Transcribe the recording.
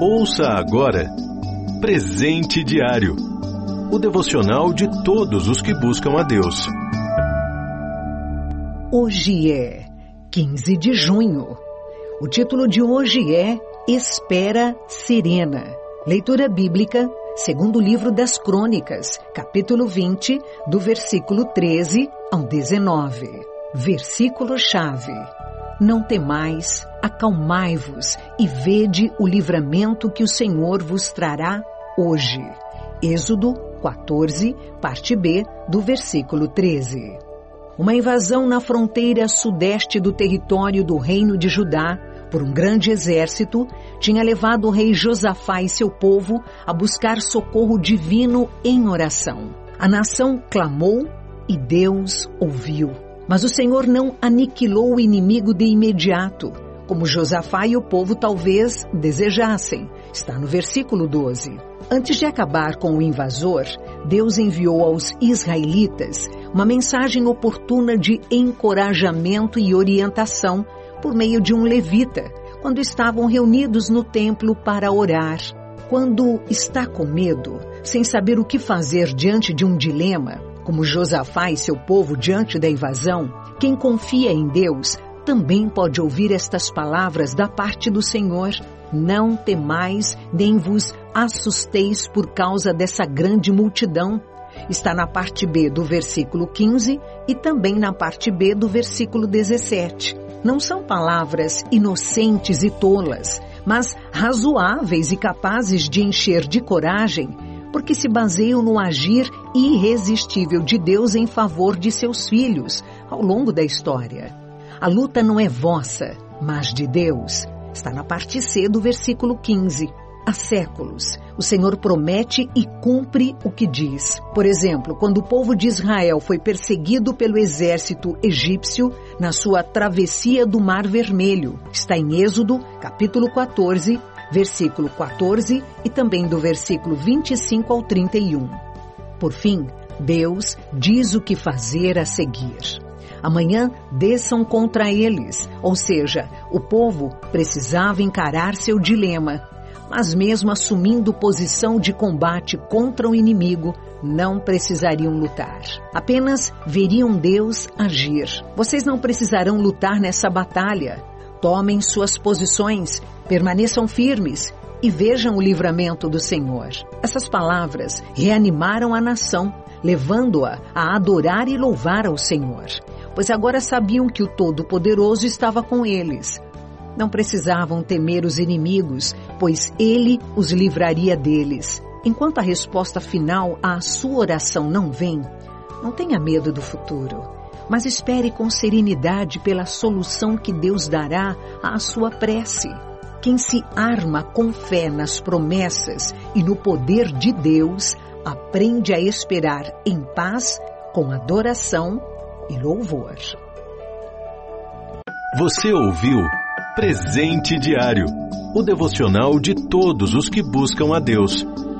Ouça agora Presente Diário o devocional de todos os que buscam a Deus. Hoje é 15 de junho. O título de hoje é Espera Serena. Leitura bíblica, segundo o livro das Crônicas, capítulo 20, do versículo 13 ao 19. Versículo-chave. Não temais, acalmai-vos e vede o livramento que o Senhor vos trará hoje. Êxodo 14, parte B, do versículo 13. Uma invasão na fronteira sudeste do território do Reino de Judá por um grande exército tinha levado o rei Josafá e seu povo a buscar socorro divino em oração. A nação clamou e Deus ouviu. Mas o Senhor não aniquilou o inimigo de imediato, como Josafá e o povo talvez desejassem. Está no versículo 12. Antes de acabar com o invasor, Deus enviou aos israelitas uma mensagem oportuna de encorajamento e orientação por meio de um levita, quando estavam reunidos no templo para orar. Quando está com medo, sem saber o que fazer diante de um dilema, como Josafá e seu povo diante da invasão, quem confia em Deus também pode ouvir estas palavras da parte do Senhor não temais, nem vos assusteis por causa dessa grande multidão. Está na parte B do versículo 15 e também na parte B do versículo 17. Não são palavras inocentes e tolas, mas razoáveis e capazes de encher de coragem, porque se baseiam no agir irresistível de Deus em favor de seus filhos ao longo da história. A luta não é vossa, mas de Deus. Está na parte C do versículo 15. Há séculos, o Senhor promete e cumpre o que diz. Por exemplo, quando o povo de Israel foi perseguido pelo exército egípcio na sua travessia do Mar Vermelho, está em Êxodo, capítulo 14, versículo 14 e também do versículo 25 ao 31. Por fim, Deus diz o que fazer a seguir. Amanhã desçam contra eles, ou seja, o povo precisava encarar seu dilema. Mas, mesmo assumindo posição de combate contra o inimigo, não precisariam lutar. Apenas veriam Deus agir. Vocês não precisarão lutar nessa batalha. Tomem suas posições, permaneçam firmes e vejam o livramento do Senhor. Essas palavras reanimaram a nação, levando-a a adorar e louvar ao Senhor pois agora sabiam que o Todo-Poderoso estava com eles. Não precisavam temer os inimigos, pois ele os livraria deles. Enquanto a resposta final à sua oração não vem, não tenha medo do futuro, mas espere com serenidade pela solução que Deus dará à sua prece. Quem se arma com fé nas promessas e no poder de Deus, aprende a esperar em paz, com adoração e louvor. Você ouviu Presente Diário o devocional de todos os que buscam a Deus.